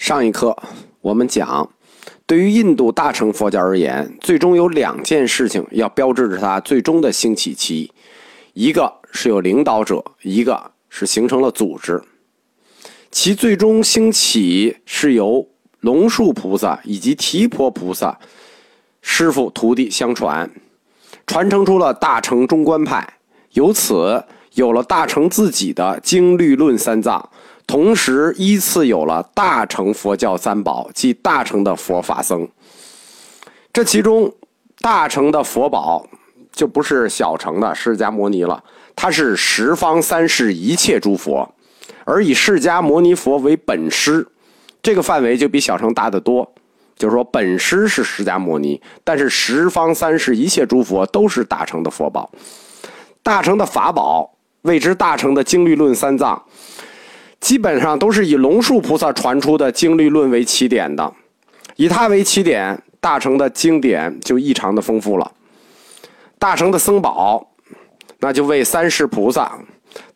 上一课我们讲，对于印度大乘佛教而言，最终有两件事情要标志着它最终的兴起期：一个是有领导者，一个是形成了组织。其最终兴起是由龙树菩萨以及提婆菩萨师傅徒弟相传，传承出了大乘中观派，由此有了大乘自己的经律论三藏。同时，依次有了大乘佛教三宝，即大乘的佛法僧。这其中，大乘的佛宝就不是小乘的释迦牟尼了，它是十方三世一切诸佛，而以释迦牟尼佛为本师，这个范围就比小乘大得多。就是说，本师是释迦牟尼，但是十方三世一切诸佛都是大乘的佛宝。大乘的法宝谓之大乘的经律论三藏。基本上都是以龙树菩萨传出的经律论为起点的，以它为起点，大乘的经典就异常的丰富了。大乘的僧宝，那就为三世菩萨，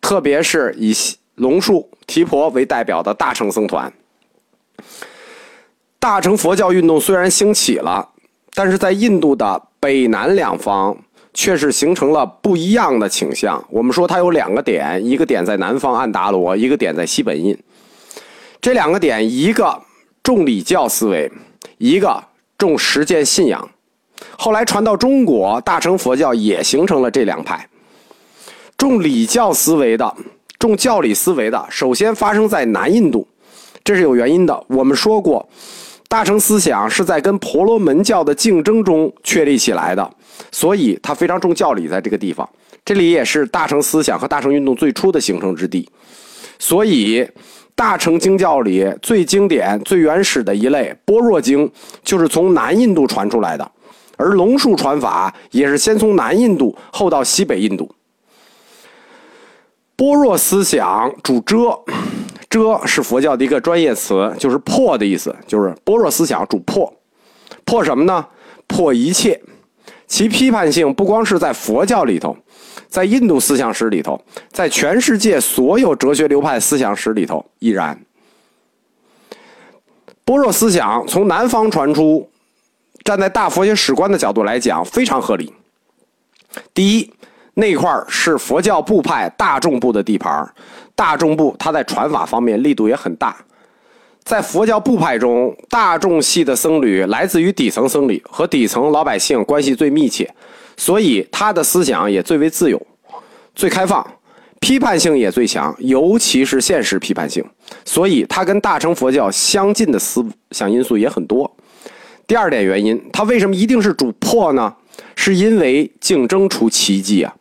特别是以龙树、提婆为代表的大乘僧团。大乘佛教运动虽然兴起了，但是在印度的北南两方。却是形成了不一样的倾向。我们说它有两个点，一个点在南方安达罗，一个点在西本印。这两个点，一个重礼教思维，一个重实践信仰。后来传到中国，大乘佛教也形成了这两派。重礼教思维的，重教理思维的，首先发生在南印度，这是有原因的。我们说过。大乘思想是在跟婆罗门教的竞争中确立起来的，所以它非常重教理，在这个地方，这里也是大乘思想和大乘运动最初的形成之地。所以，大乘经教里最经典、最原始的一类般若经，就是从南印度传出来的，而龙树传法也是先从南印度，后到西北印度。般若思想主遮。遮是佛教的一个专业词，就是破的意思，就是般若思想主破，破什么呢？破一切。其批判性不光是在佛教里头，在印度思想史里头，在全世界所有哲学流派思想史里头亦然。般若思想从南方传出，站在大佛学史观的角度来讲，非常合理。第一。那块是佛教部派大众部的地盘大众部它在传法方面力度也很大，在佛教部派中，大众系的僧侣来自于底层僧侣，和底层老百姓关系最密切，所以他的思想也最为自由、最开放，批判性也最强，尤其是现实批判性，所以他跟大乘佛教相近的思想因素也很多。第二点原因，他为什么一定是主破呢？是因为竞争出奇迹啊！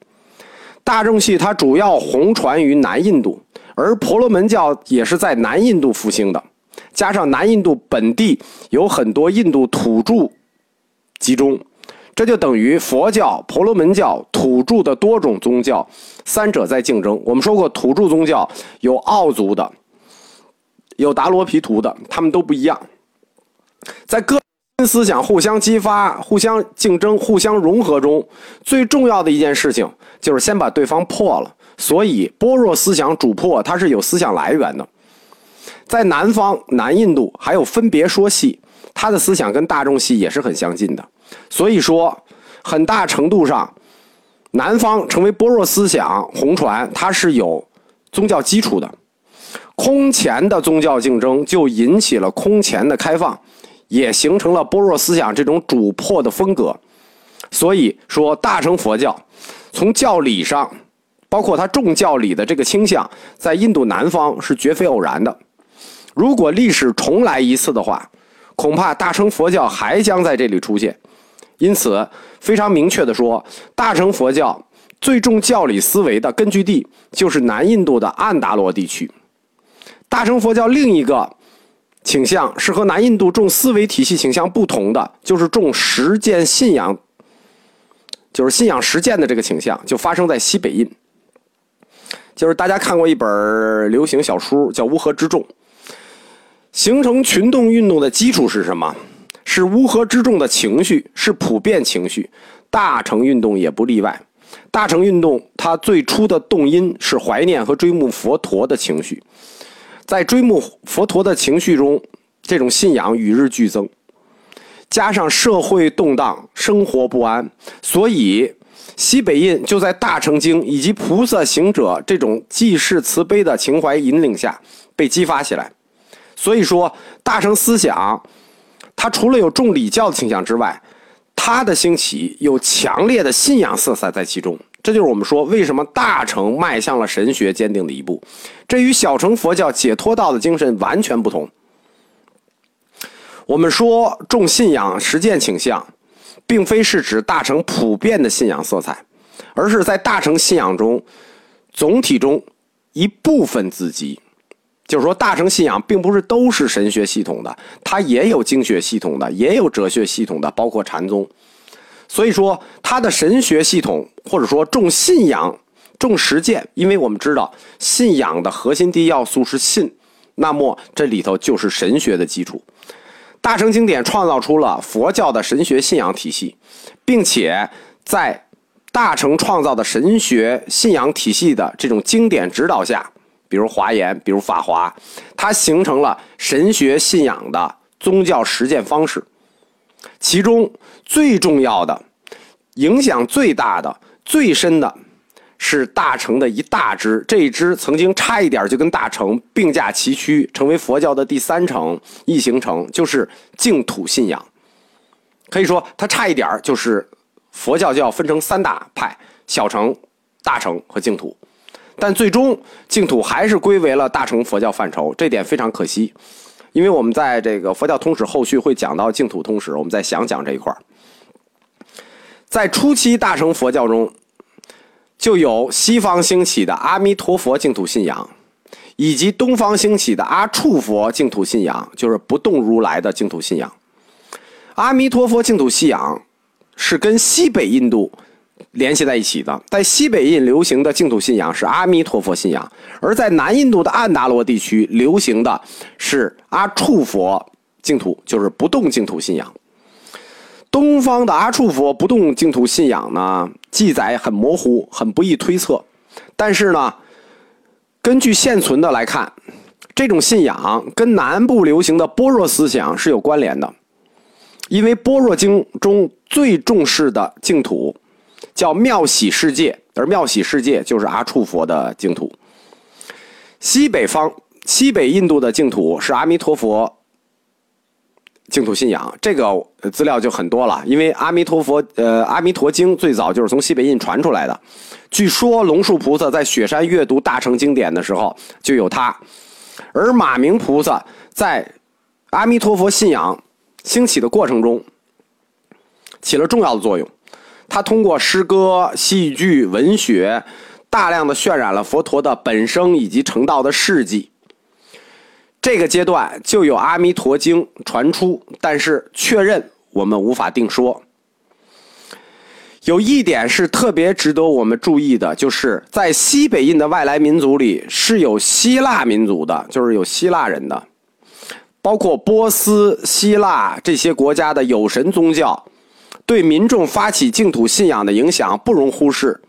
大众系它主要弘传于南印度，而婆罗门教也是在南印度复兴的。加上南印度本地有很多印度土著集中，这就等于佛教、婆罗门教、土著的多种宗教三者在竞争。我们说过，土著宗教有奥族的，有达罗毗荼的，他们都不一样，在各。思想互相激发、互相竞争、互相融合中，最重要的一件事情就是先把对方破了。所以，般若思想主破，它是有思想来源的。在南方、南印度还有分别说系，他的思想跟大众系也是很相近的。所以说，很大程度上，南方成为般若思想红传，它是有宗教基础的。空前的宗教竞争就引起了空前的开放。也形成了般若思想这种主破的风格，所以说大乘佛教从教理上，包括它重教理的这个倾向，在印度南方是绝非偶然的。如果历史重来一次的话，恐怕大乘佛教还将在这里出现。因此，非常明确的说，大乘佛教最重教理思维的根据地就是南印度的安达罗地区。大乘佛教另一个。倾向是和南印度重思维体系倾向不同的，就是重实践信仰，就是信仰实践的这个倾向，就发生在西北印。就是大家看过一本流行小说，叫《乌合之众》。形成群众运动的基础是什么？是乌合之众的情绪，是普遍情绪。大乘运动也不例外。大乘运动它最初的动因是怀念和追慕佛陀的情绪。在追慕佛陀的情绪中，这种信仰与日俱增，加上社会动荡、生活不安，所以西北印就在大乘经以及菩萨行者这种济世慈悲的情怀引领下被激发起来。所以说，大乘思想它除了有重礼教的倾向之外，它的兴起有强烈的信仰色彩在其中。这就是我们说为什么大乘迈向了神学坚定的一步，这与小乘佛教解脱道的精神完全不同。我们说重信仰实践倾向，并非是指大乘普遍的信仰色彩，而是在大乘信仰中总体中一部分自己。就是说，大乘信仰并不是都是神学系统的，它也有经学系统的，也有哲学系统的，包括禅宗。所以说，他的神学系统或者说重信仰、重实践，因为我们知道信仰的核心第一要素是信，那么这里头就是神学的基础。大乘经典创造出了佛教的神学信仰体系，并且在大乘创造的神学信仰体系的这种经典指导下，比如华严，比如法华，它形成了神学信仰的宗教实践方式。其中最重要的、影响最大的、最深的。是大乘的一大支，这一支曾经差一点就跟大乘并驾齐驱，成为佛教的第三乘一行成，就是净土信仰。可以说，它差一点就是佛教就要分成三大派：小乘、大乘和净土。但最终，净土还是归为了大乘佛教范畴，这点非常可惜。因为我们在这个佛教通史后续会讲到净土通史，我们再详讲这一块在初期大乘佛教中。就有西方兴起的阿弥陀佛净土信仰，以及东方兴起的阿处佛净土信仰，就是不动如来的净土信仰。阿弥陀佛净土信仰是跟西北印度联系在一起的，在西北印流行的净土信仰是阿弥陀佛信仰，而在南印度的安达罗地区流行的是阿处佛净土，就是不动净土信仰。东方的阿处佛不动净土信仰呢，记载很模糊，很不易推测。但是呢，根据现存的来看，这种信仰跟南部流行的般若思想是有关联的。因为般若经中最重视的净土叫妙喜世界，而妙喜世界就是阿处佛的净土。西北方西北印度的净土是阿弥陀佛。净土信仰这个资料就很多了，因为阿弥陀佛，呃，《阿弥陀经》最早就是从西北印传出来的。据说龙树菩萨在雪山阅读大乘经典的时候就有它，而马明菩萨在阿弥陀佛信仰兴起的过程中起了重要的作用。他通过诗歌、戏剧、文学，大量的渲染了佛陀的本生以及成道的事迹。这个阶段就有《阿弥陀经》传出，但是确认我们无法定说。有一点是特别值得我们注意的，就是在西北印的外来民族里是有希腊民族的，就是有希腊人的，包括波斯、希腊这些国家的有神宗教，对民众发起净土信仰的影响不容忽视。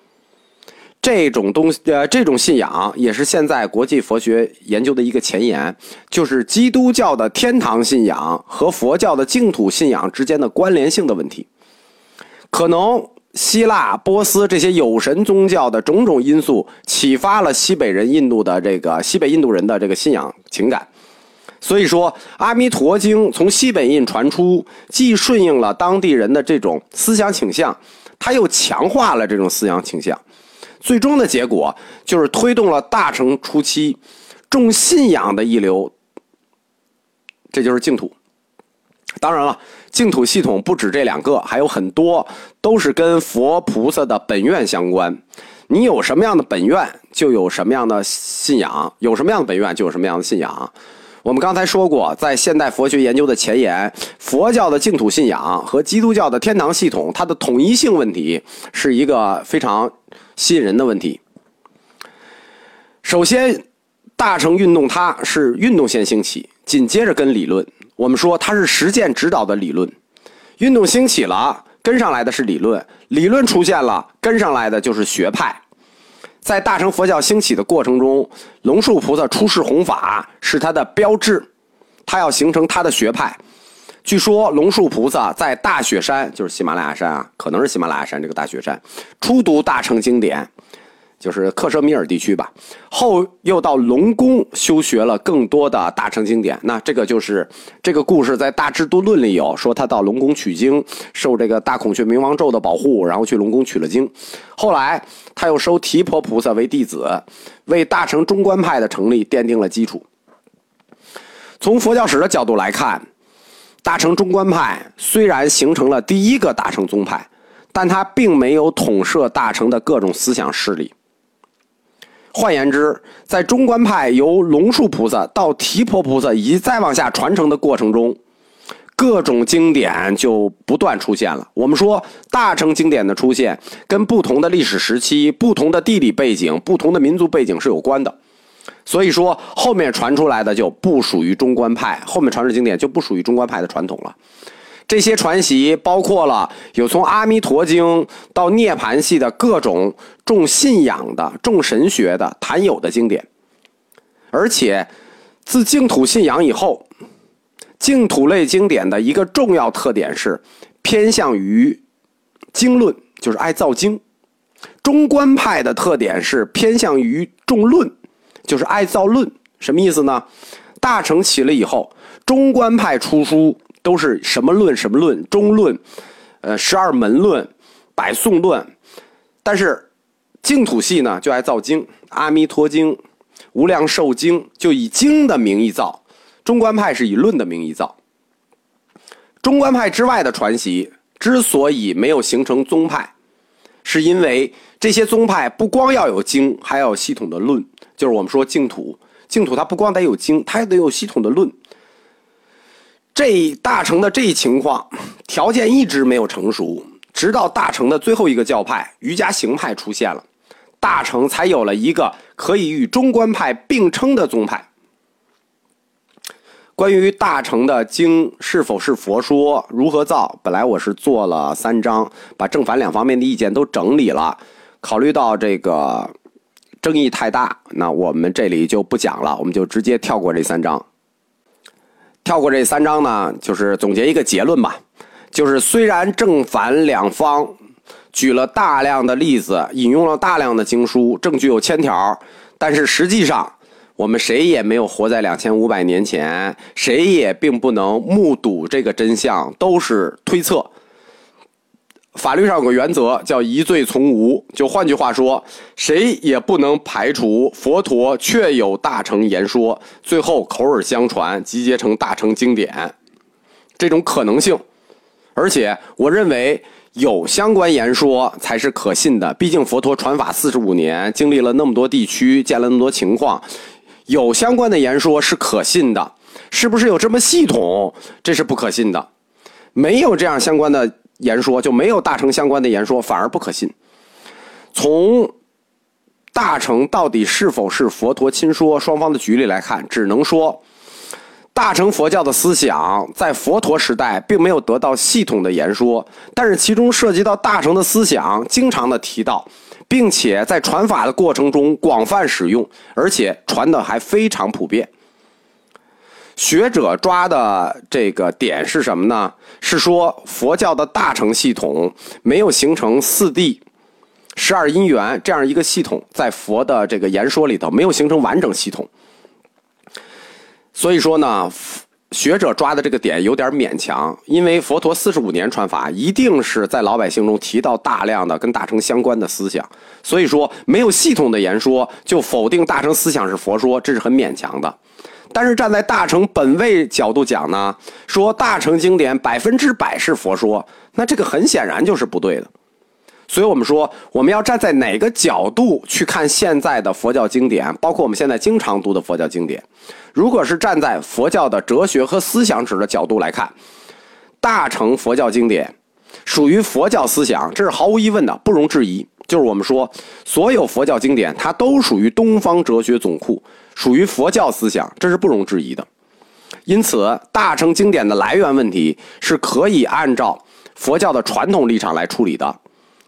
这种东西，呃，这种信仰也是现在国际佛学研究的一个前沿，就是基督教的天堂信仰和佛教的净土信仰之间的关联性的问题。可能希腊、波斯这些有神宗教的种种因素启发了西北人、印度的这个西北印度人的这个信仰情感。所以说，《阿弥陀经》从西北印传出，既顺应了当地人的这种思想倾向，它又强化了这种思想倾向。最终的结果就是推动了大乘初期重信仰的一流，这就是净土。当然了，净土系统不止这两个，还有很多都是跟佛菩萨的本愿相关。你有什么样的本愿，就有什么样的信仰；有什么样的本愿，就有什么样的信仰。我们刚才说过，在现代佛学研究的前沿，佛教的净土信仰和基督教的天堂系统，它的统一性问题是一个非常。吸引人的问题。首先，大乘运动它是运动先兴起，紧接着跟理论。我们说它是实践指导的理论。运动兴起了，跟上来的是理论；理论出现了，跟上来的就是学派。在大乘佛教兴起的过程中，龙树菩萨出世弘法是他的标志，他要形成他的学派。据说龙树菩萨在大雪山，就是喜马拉雅山啊，可能是喜马拉雅山这个大雪山，初读大乘经典，就是克什米尔地区吧。后又到龙宫修学了更多的大乘经典。那这个就是这个故事在《大智度论》里有说，他到龙宫取经，受这个大孔雀明王咒的保护，然后去龙宫取了经。后来他又收提婆菩萨为弟子，为大乘中观派的成立奠定了基础。从佛教史的角度来看。大乘中观派虽然形成了第一个大乘宗派，但它并没有统摄大乘的各种思想势力。换言之，在中观派由龙树菩萨到提婆菩萨以及再往下传承的过程中，各种经典就不断出现了。我们说，大乘经典的出现跟不同的历史时期、不同的地理背景、不同的民族背景是有关的。所以说，后面传出来的就不属于中观派，后面传世经典就不属于中观派的传统了。这些传习包括了有从《阿弥陀经》到涅盘系的各种重信仰的、重神学的、谈有的经典。而且，自净土信仰以后，净土类经典的一个重要特点是偏向于经论，就是爱造经；中观派的特点是偏向于重论。就是爱造论，什么意思呢？大乘起了以后，中观派出书都是什么论什么论，中论，呃，十二门论，百颂论。但是净土系呢，就爱造经，《阿弥陀经》《无量寿经》，就以经的名义造；中观派是以论的名义造。中观派之外的传习之所以没有形成宗派，是因为这些宗派不光要有经，还要有系统的论。就是我们说净土，净土它不光得有经，它还得有系统的论。这大成的这一情况条件一直没有成熟，直到大成的最后一个教派瑜伽行派出现了，大成才有了一个可以与中观派并称的宗派。关于大成的经是否是佛说，如何造，本来我是做了三章，把正反两方面的意见都整理了，考虑到这个。争议太大，那我们这里就不讲了，我们就直接跳过这三章。跳过这三章呢，就是总结一个结论吧，就是虽然正反两方举了大量的例子，引用了大量的经书，证据有千条，但是实际上我们谁也没有活在两千五百年前，谁也并不能目睹这个真相，都是推测。法律上有个原则叫疑罪从无，就换句话说，谁也不能排除佛陀确有大乘言说，最后口耳相传集结成大乘经典这种可能性。而且，我认为有相关言说才是可信的。毕竟佛陀传法四十五年，经历了那么多地区，见了那么多情况，有相关的言说是可信的。是不是有这么系统？这是不可信的。没有这样相关的。言说就没有大乘相关的言说，反而不可信。从大乘到底是否是佛陀亲说，双方的局力来看，只能说大乘佛教的思想在佛陀时代并没有得到系统的言说，但是其中涉及到大乘的思想，经常的提到，并且在传法的过程中广泛使用，而且传的还非常普遍。学者抓的这个点是什么呢？是说佛教的大乘系统没有形成四谛、十二因缘这样一个系统，在佛的这个言说里头没有形成完整系统。所以说呢，学者抓的这个点有点勉强，因为佛陀四十五年传法，一定是在老百姓中提到大量的跟大乘相关的思想。所以说，没有系统的言说就否定大乘思想是佛说，这是很勉强的。但是站在大乘本位角度讲呢，说大乘经典百分之百是佛说，那这个很显然就是不对的。所以我们说，我们要站在哪个角度去看现在的佛教经典，包括我们现在经常读的佛教经典。如果是站在佛教的哲学和思想史的角度来看，大乘佛教经典属于佛教思想，这是毫无疑问的，不容置疑。就是我们说，所有佛教经典它都属于东方哲学总库。属于佛教思想，这是不容置疑的。因此，大乘经典的来源问题是可以按照佛教的传统立场来处理的，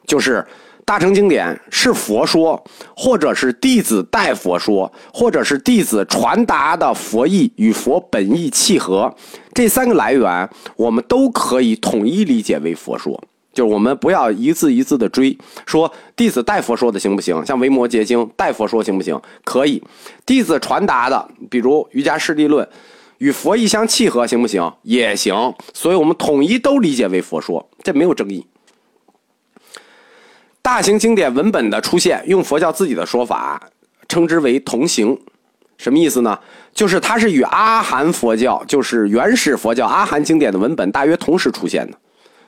就是大乘经典是佛说，或者是弟子代佛说，或者是弟子传达的佛意与佛本意契合，这三个来源我们都可以统一理解为佛说。就是我们不要一字一字的追，说弟子代佛说的行不行？像《维摩诘经》代佛说行不行？可以。弟子传达的，比如《瑜伽师地论》，与佛意相契合行不行？也行。所以我们统一都理解为佛说，这没有争议。大型经典文本的出现，用佛教自己的说法称之为同行，什么意思呢？就是它是与阿含佛教，就是原始佛教阿含经典的文本大约同时出现的，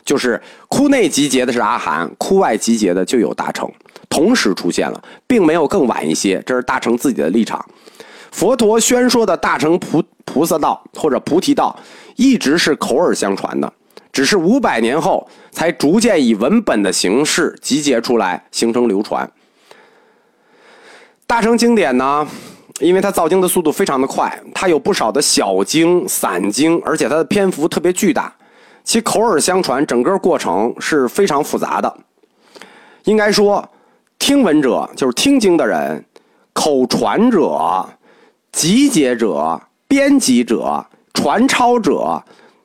就是窟内集结的是阿含，窟外集结的就有大乘，同时出现了，并没有更晚一些，这是大乘自己的立场。佛陀宣说的大乘菩菩萨道或者菩提道，一直是口耳相传的。只是五百年后才逐渐以文本的形式集结出来，形成流传。大乘经典呢，因为它造经的速度非常的快，它有不少的小经、散经，而且它的篇幅特别巨大，其口耳相传整个过程是非常复杂的。应该说，听闻者就是听经的人，口传者、集结者、编辑者、传抄者。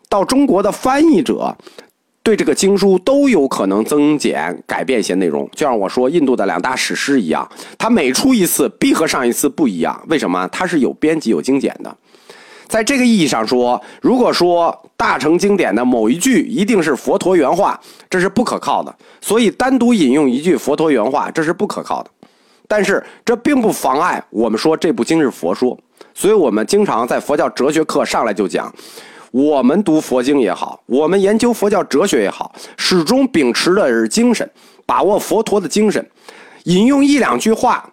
到中国的翻译者，对这个经书都有可能增减改变一些内容，就像我说印度的两大史诗一样，它每出一次必和上一次不一样。为什么？它是有编辑、有精简的。在这个意义上说，如果说大乘经典的某一句一定是佛陀原话，这是不可靠的。所以单独引用一句佛陀原话，这是不可靠的。但是这并不妨碍我们说这部经是佛说。所以我们经常在佛教哲学课上来就讲。我们读佛经也好，我们研究佛教哲学也好，始终秉持的是精神，把握佛陀的精神，引用一两句话，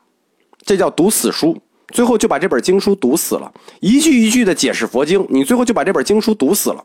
这叫读死书，最后就把这本经书读死了。一句一句的解释佛经，你最后就把这本经书读死了。